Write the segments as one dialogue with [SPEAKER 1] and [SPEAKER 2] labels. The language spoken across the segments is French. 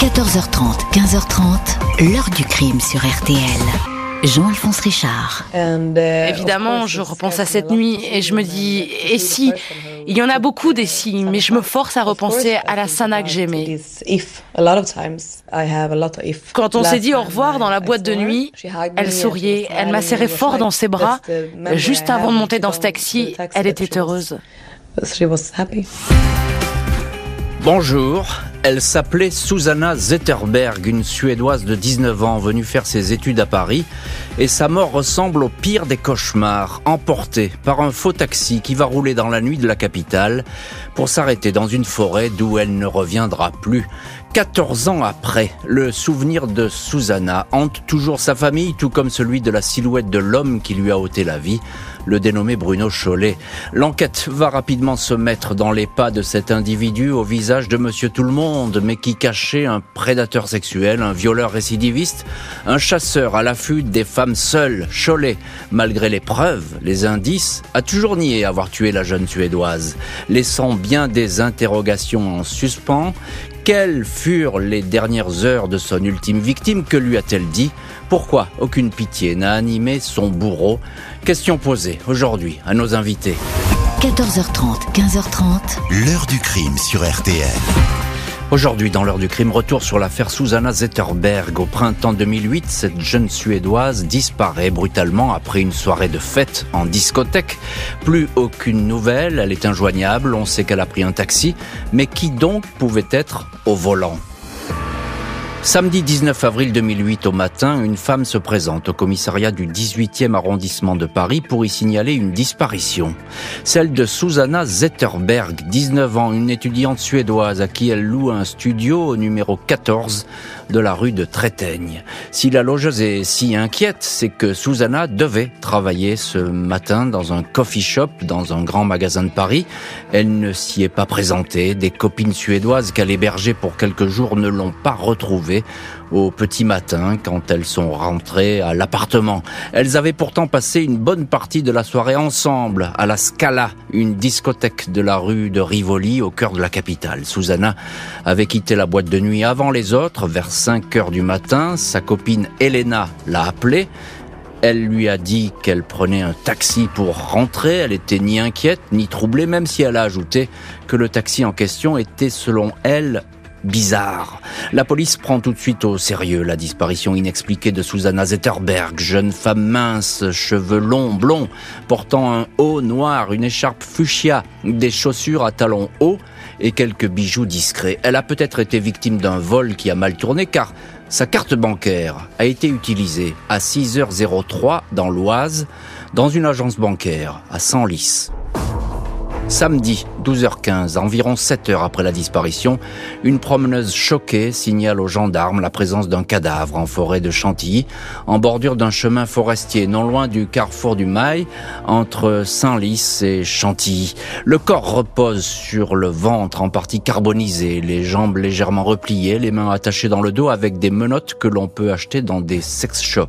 [SPEAKER 1] 14h30, 15h30, l'heure du crime sur RTL. Jean-Alphonse Richard.
[SPEAKER 2] Évidemment, je repense à cette nuit et je me dis, et si? Il y en a beaucoup des si, mais je me force à repenser à la Sana que j'aimais. Quand on s'est dit au revoir dans la boîte de nuit, elle souriait, elle m'a serré fort dans ses bras. Juste avant de monter dans ce taxi, elle était heureuse.
[SPEAKER 3] Bonjour, elle s'appelait Susanna Zetterberg, une Suédoise de 19 ans venue faire ses études à Paris, et sa mort ressemble au pire des cauchemars, emportée par un faux taxi qui va rouler dans la nuit de la capitale pour s'arrêter dans une forêt d'où elle ne reviendra plus. 14 ans après, le souvenir de Susanna hante toujours sa famille, tout comme celui de la silhouette de l'homme qui lui a ôté la vie, le dénommé Bruno Chollet. L'enquête va rapidement se mettre dans les pas de cet individu au visage de Monsieur Tout-le-Monde, mais qui cachait un prédateur sexuel, un violeur récidiviste, un chasseur à l'affût des femmes seules. Chollet, malgré les preuves, les indices, a toujours nié avoir tué la jeune Suédoise, laissant bien des interrogations en suspens quelles furent les dernières heures de son ultime victime Que lui a-t-elle dit? Pourquoi aucune pitié n'a animé son bourreau? Question posée aujourd'hui à nos invités.
[SPEAKER 1] 14h30, 15h30.
[SPEAKER 4] L'heure du crime sur RTL.
[SPEAKER 3] Aujourd'hui, dans l'heure du crime, retour sur l'affaire Susanna Zetterberg. Au printemps 2008, cette jeune Suédoise disparaît brutalement après une soirée de fête en discothèque. Plus aucune nouvelle, elle est injoignable, on sait qu'elle a pris un taxi, mais qui donc pouvait être au volant? Samedi 19 avril 2008 au matin, une femme se présente au commissariat du 18e arrondissement de Paris pour y signaler une disparition. Celle de Susanna Zetterberg, 19 ans, une étudiante suédoise à qui elle loue un studio au numéro 14 de la rue de Trétaigne. Si la logeuse est si inquiète, c'est que Susanna devait travailler ce matin dans un coffee shop dans un grand magasin de Paris. Elle ne s'y est pas présentée. Des copines suédoises qu'elle hébergeait pour quelques jours ne l'ont pas retrouvée au petit matin quand elles sont rentrées à l'appartement. Elles avaient pourtant passé une bonne partie de la soirée ensemble à la Scala, une discothèque de la rue de Rivoli au cœur de la capitale. Susanna avait quitté la boîte de nuit avant les autres, vers 5 heures du matin. Sa copine Elena l'a appelée. Elle lui a dit qu'elle prenait un taxi pour rentrer. Elle était ni inquiète ni troublée, même si elle a ajouté que le taxi en question était, selon elle, bizarre. La police prend tout de suite au sérieux la disparition inexpliquée de Susanna Zetterberg, jeune femme mince, cheveux longs, blonds, portant un haut noir, une écharpe fuchsia, des chaussures à talons hauts et quelques bijoux discrets. Elle a peut-être été victime d'un vol qui a mal tourné car sa carte bancaire a été utilisée à 6h03 dans l'Oise, dans une agence bancaire à Senlis. Samedi, 12h15, environ 7 heures après la disparition, une promeneuse choquée signale aux gendarmes la présence d'un cadavre en forêt de Chantilly, en bordure d'un chemin forestier, non loin du carrefour du Mail, entre Saint-Lys et Chantilly. Le corps repose sur le ventre en partie carbonisé, les jambes légèrement repliées, les mains attachées dans le dos avec des menottes que l'on peut acheter dans des sex shops.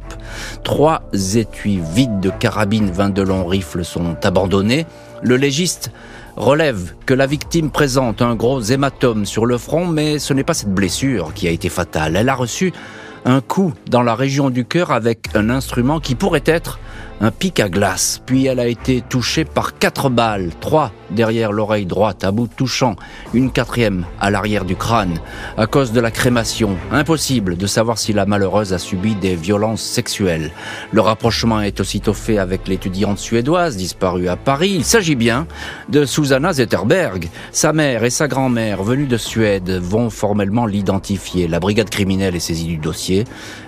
[SPEAKER 3] Trois étuis vides de carabines 20 de long rifles sont abandonnés. Le légiste relève que la victime présente un gros hématome sur le front, mais ce n'est pas cette blessure qui a été fatale. Elle a reçu un coup dans la région du cœur avec un instrument qui pourrait être un pic à glace, puis elle a été touchée par quatre balles, trois derrière l'oreille droite à bout touchant, une quatrième à l'arrière du crâne, à cause de la crémation. Impossible de savoir si la malheureuse a subi des violences sexuelles. Le rapprochement est aussitôt fait avec l'étudiante suédoise disparue à Paris. Il s'agit bien de Susanna Zetterberg. Sa mère et sa grand-mère, venues de Suède, vont formellement l'identifier. La brigade criminelle est saisie du dossier.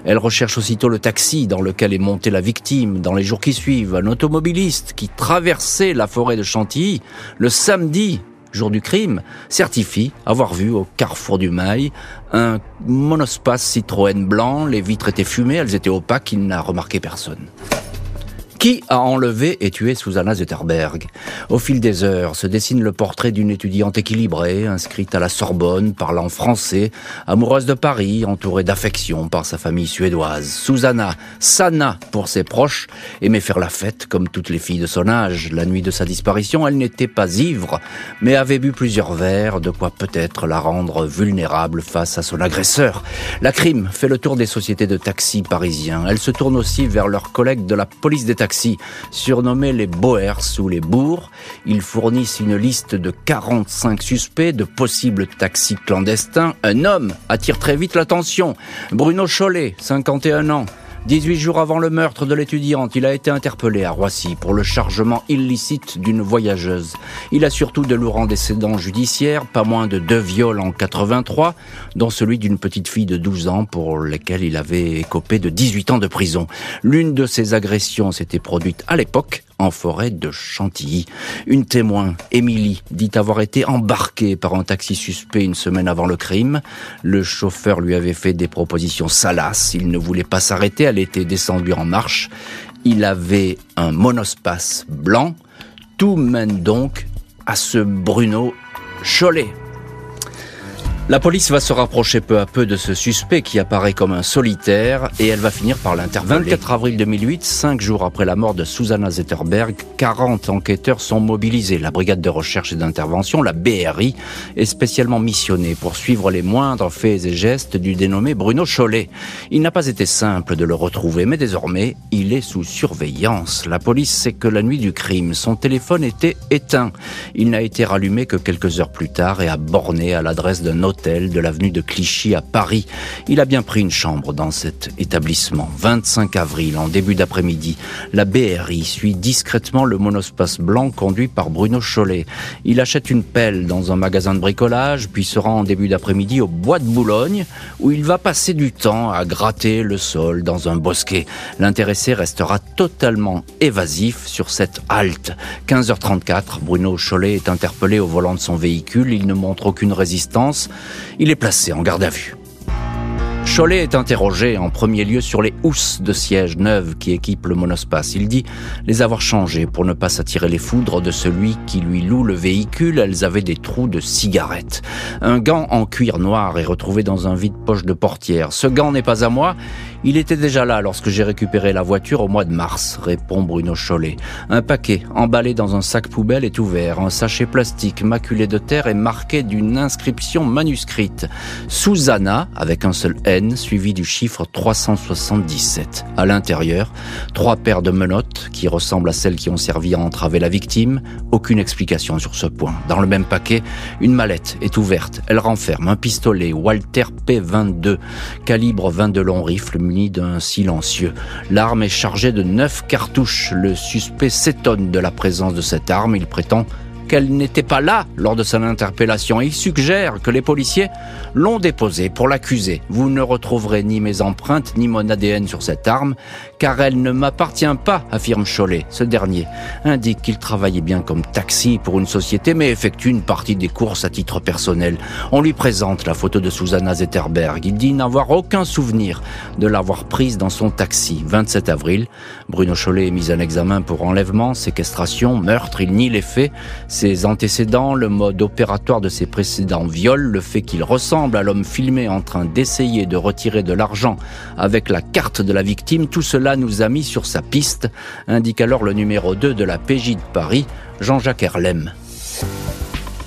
[SPEAKER 3] Elle recherche aussitôt le taxi dans lequel est montée la victime dans les jours qui suivent. Un automobiliste qui traversait la forêt de Chantilly le samedi, jour du crime, certifie avoir vu au carrefour du Mail un monospace Citroën blanc. Les vitres étaient fumées, elles étaient opaques, il n'a remarqué personne. Qui a enlevé et tué Susanna Zetterberg? Au fil des heures se dessine le portrait d'une étudiante équilibrée, inscrite à la Sorbonne, parlant français, amoureuse de Paris, entourée d'affection par sa famille suédoise. Susanna, Sana pour ses proches, aimait faire la fête comme toutes les filles de son âge. La nuit de sa disparition, elle n'était pas ivre, mais avait bu plusieurs verres, de quoi peut-être la rendre vulnérable face à son agresseur. La crime fait le tour des sociétés de taxi parisiens. Elle se tourne aussi vers leurs collègues de la police des taxis surnommés les Boers ou les Bourgs. Ils fournissent une liste de 45 suspects de possibles taxis clandestins. Un homme attire très vite l'attention. Bruno Chollet, 51 ans. 18 jours avant le meurtre de l'étudiante, il a été interpellé à Roissy pour le chargement illicite d'une voyageuse. Il a surtout de lourds antécédents judiciaires, pas moins de deux viols en 83, dont celui d'une petite fille de 12 ans pour lesquels il avait écopé de 18 ans de prison. L'une de ces agressions s'était produite à l'époque en forêt de Chantilly. Une témoin, Émilie, dit avoir été embarquée par un taxi suspect une semaine avant le crime. Le chauffeur lui avait fait des propositions salaces. Il ne voulait pas s'arrêter. Elle était descendue en marche. Il avait un monospace blanc. Tout mène donc à ce Bruno Cholet. La police va se rapprocher peu à peu de ce suspect qui apparaît comme un solitaire et elle va finir par l'interpeller. 24 avril 2008, cinq jours après la mort de Susanna Zetterberg, 40 enquêteurs sont mobilisés. La brigade de recherche et d'intervention, la BRI, est spécialement missionnée pour suivre les moindres faits et gestes du dénommé Bruno Chollet. Il n'a pas été simple de le retrouver, mais désormais, il est sous surveillance. La police sait que la nuit du crime, son téléphone était éteint. Il n'a été rallumé que quelques heures plus tard et a borné à l'adresse d'un autre de l'avenue de Clichy à Paris. Il a bien pris une chambre dans cet établissement. 25 avril, en début d'après-midi, la BRI suit discrètement le monospace blanc conduit par Bruno Chollet. Il achète une pelle dans un magasin de bricolage, puis se rend en début d'après-midi au bois de Boulogne, où il va passer du temps à gratter le sol dans un bosquet. L'intéressé restera totalement évasif sur cette halte. 15h34, Bruno Chollet est interpellé au volant de son véhicule. Il ne montre aucune résistance. Il est placé en garde à vue. Cholet est interrogé en premier lieu sur les housses de siège neuves qui équipent le monospace. Il dit les avoir changées pour ne pas s'attirer les foudres de celui qui lui loue le véhicule. Elles avaient des trous de cigarettes. Un gant en cuir noir est retrouvé dans un vide-poche de portière. Ce gant n'est pas à moi. Il était déjà là lorsque j'ai récupéré la voiture au mois de mars, répond Bruno Chollet. Un paquet emballé dans un sac poubelle est ouvert. Un sachet plastique maculé de terre est marqué d'une inscription manuscrite. Susanna, avec un seul N, suivi du chiffre 377. À l'intérieur, trois paires de menottes qui ressemblent à celles qui ont servi à entraver la victime. Aucune explication sur ce point. Dans le même paquet, une mallette est ouverte. Elle renferme un pistolet Walter P22, calibre 22 long rifle d'un silencieux. L'arme est chargée de neuf cartouches. Le suspect s'étonne de la présence de cette arme. Il prétend qu'elle n'était pas là lors de son interpellation. Il suggère que les policiers l'ont déposée pour l'accuser. Vous ne retrouverez ni mes empreintes ni mon ADN sur cette arme, car elle ne m'appartient pas, affirme Cholet. Ce dernier indique qu'il travaillait bien comme taxi pour une société, mais effectue une partie des courses à titre personnel. On lui présente la photo de Susanna Zetterberg. Il dit n'avoir aucun souvenir de l'avoir prise dans son taxi. 27 avril, Bruno Cholet est mis en examen pour enlèvement, séquestration, meurtre. Il nie les faits ses antécédents, le mode opératoire de ses précédents viols, le fait qu'il ressemble à l'homme filmé en train d'essayer de retirer de l'argent avec la carte de la victime, tout cela nous a mis sur sa piste, indique alors le numéro 2 de la PJ de Paris, Jean-Jacques Herlem.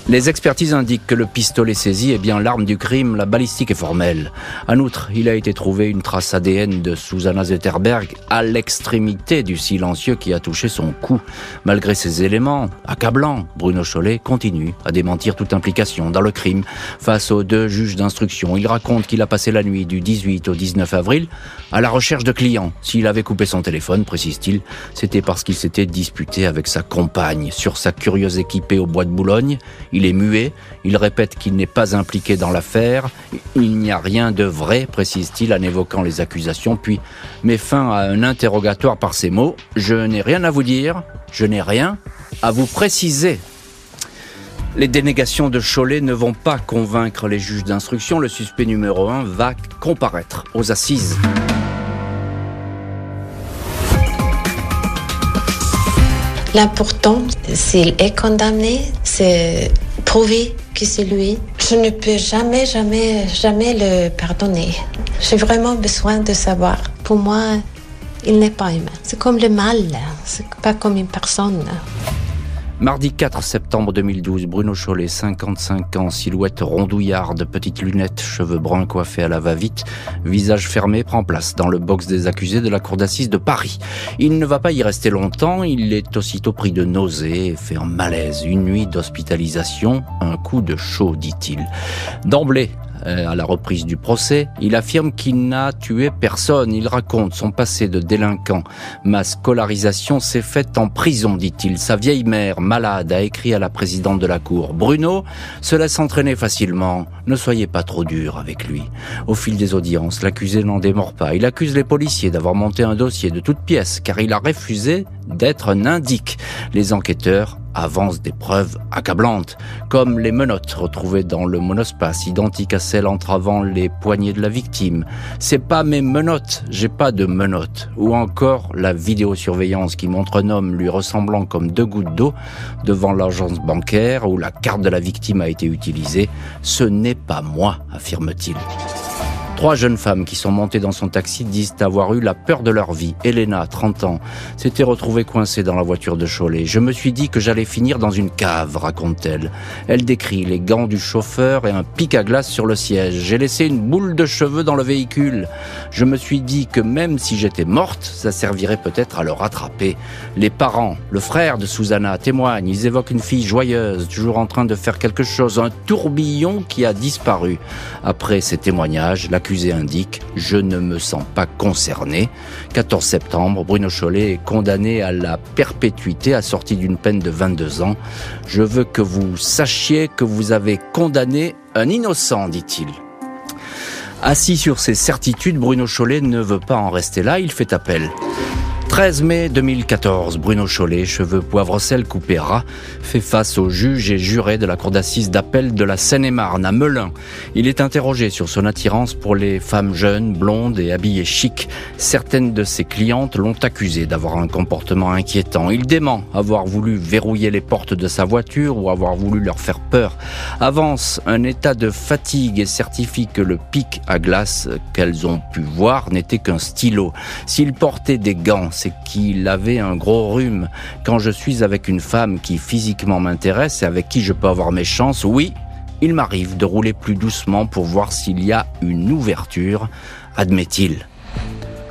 [SPEAKER 3] Les expertises indiquent que le pistolet saisi est bien l'arme du crime, la balistique est formelle. En outre, il a été trouvé une trace ADN de Susanna Zetterberg à l'extrémité du silencieux qui a touché son cou. Malgré ces éléments accablants, Bruno Chollet continue à démentir toute implication dans le crime face aux deux juges d'instruction. Il raconte qu'il a passé la nuit du 18 au 19 avril à la recherche de clients. S'il avait coupé son téléphone, précise-t-il, c'était parce qu'il s'était disputé avec sa compagne sur sa curieuse équipée au bois de Boulogne. Il est muet, il répète qu'il n'est pas impliqué dans l'affaire, il n'y a rien de vrai, précise-t-il en évoquant les accusations, puis met fin à un interrogatoire par ces mots. Je n'ai rien à vous dire, je n'ai rien à vous préciser. Les dénégations de Cholet ne vont pas convaincre les juges d'instruction. Le suspect numéro 1 va comparaître aux assises.
[SPEAKER 4] L'important, s'il est condamné, c'est prouver que c'est lui. Je ne peux jamais, jamais, jamais le pardonner. J'ai vraiment besoin de savoir. Pour moi, il n'est pas humain. C'est comme le mal, c'est pas comme une personne.
[SPEAKER 3] Mardi 4 septembre 2012, Bruno Chollet, 55 ans, silhouette rondouillarde, petites lunettes, cheveux bruns coiffés à la va-vite, visage fermé, prend place dans le box des accusés de la cour d'assises de Paris. Il ne va pas y rester longtemps, il est aussitôt pris de nausées et fait un malaise. Une nuit d'hospitalisation, un coup de chaud, dit-il. D'emblée, à la reprise du procès, il affirme qu'il n'a tué personne. Il raconte son passé de délinquant. Ma scolarisation s'est faite en prison, dit-il. Sa vieille mère, malade, a écrit à la présidente de la cour. Bruno se laisse entraîner facilement. Ne soyez pas trop dur avec lui. Au fil des audiences, l'accusé n'en démord pas. Il accuse les policiers d'avoir monté un dossier de toutes pièces, car il a refusé d'être un indique. Les enquêteurs avance des preuves accablantes, comme les menottes retrouvées dans le monospace, identiques à celles entravant les poignets de la victime. C'est pas mes menottes, j'ai pas de menottes. Ou encore la vidéosurveillance qui montre un homme lui ressemblant comme deux gouttes d'eau devant l'agence bancaire où la carte de la victime a été utilisée. Ce n'est pas moi, affirme-t-il. Trois jeunes femmes qui sont montées dans son taxi disent avoir eu la peur de leur vie. Elena, 30 ans, s'était retrouvée coincée dans la voiture de Cholet. Je me suis dit que j'allais finir dans une cave, raconte-t-elle. Elle décrit les gants du chauffeur et un pic à glace sur le siège. J'ai laissé une boule de cheveux dans le véhicule. Je me suis dit que même si j'étais morte, ça servirait peut-être à le rattraper. Les parents, le frère de Susanna témoignent. Ils évoquent une fille joyeuse, toujours en train de faire quelque chose, un tourbillon qui a disparu. Après ces témoignages, la indique « Je ne me sens pas concerné ». 14 septembre, Bruno Chollet est condamné à la perpétuité assorti d'une peine de 22 ans. « Je veux que vous sachiez que vous avez condamné un innocent », dit-il. Assis sur ses certitudes, Bruno Chollet ne veut pas en rester là, il fait appel. 13 mai 2014, Bruno Chollet, cheveux poivre sel coupé ras, fait face au juge et juré de la cour d'assises d'appel de la Seine-et-Marne à Melun. Il est interrogé sur son attirance pour les femmes jeunes, blondes et habillées chic. Certaines de ses clientes l'ont accusé d'avoir un comportement inquiétant. Il dément avoir voulu verrouiller les portes de sa voiture ou avoir voulu leur faire peur. Avance un état de fatigue et certifie que le pic à glace qu'elles ont pu voir n'était qu'un stylo. S'il portait des gants, c'est qu'il avait un gros rhume. Quand je suis avec une femme qui physiquement m'intéresse et avec qui je peux avoir mes chances, oui, il m'arrive de rouler plus doucement pour voir s'il y a une ouverture, admet-il.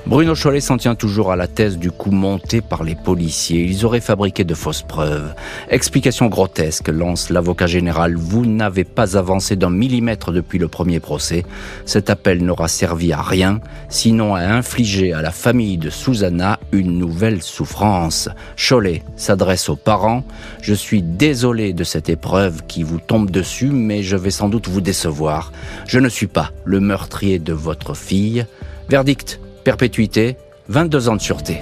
[SPEAKER 3] Bruno Chollet s'en tient toujours à la thèse du coup monté par les policiers. Ils auraient fabriqué de fausses preuves. Explication grotesque, lance l'avocat général. Vous n'avez pas avancé d'un millimètre depuis le premier procès. Cet appel n'aura servi à rien, sinon à infliger à la famille de Susanna une nouvelle souffrance. Chollet s'adresse aux parents. Je suis désolé de cette épreuve qui vous tombe dessus, mais je vais sans doute vous décevoir. Je ne suis pas le meurtrier de votre fille. Verdict perpétuité, 22 ans de sûreté.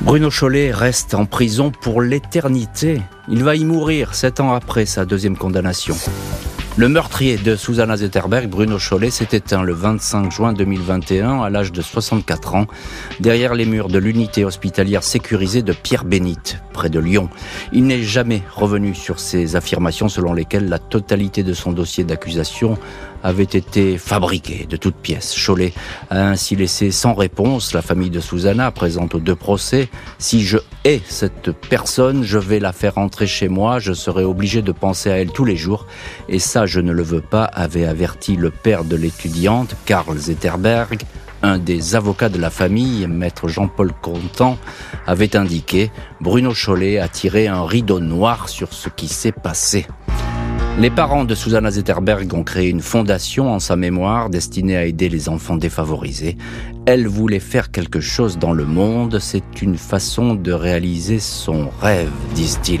[SPEAKER 3] Bruno Chollet reste en prison pour l'éternité. Il va y mourir sept ans après sa deuxième condamnation. Le meurtrier de Susanna Zetterberg, Bruno Chollet, s'est éteint le 25 juin 2021 à l'âge de 64 ans, derrière les murs de l'unité hospitalière sécurisée de Pierre-Bénite, près de Lyon. Il n'est jamais revenu sur ses affirmations selon lesquelles la totalité de son dossier d'accusation avait été fabriqué de toutes pièces. Cholet a ainsi laissé sans réponse la famille de Susanna présente aux deux procès. Si je hais cette personne, je vais la faire entrer chez moi, je serai obligé de penser à elle tous les jours. Je ne le veux pas, avait averti le père de l'étudiante, Karl Zetterberg. Un des avocats de la famille, maître Jean-Paul Contant, avait indiqué Bruno Cholet a tiré un rideau noir sur ce qui s'est passé. Les parents de Susanna Zetterberg ont créé une fondation en sa mémoire destinée à aider les enfants défavorisés. Elle voulait faire quelque chose dans le monde, c'est une façon de réaliser son rêve, disent-ils.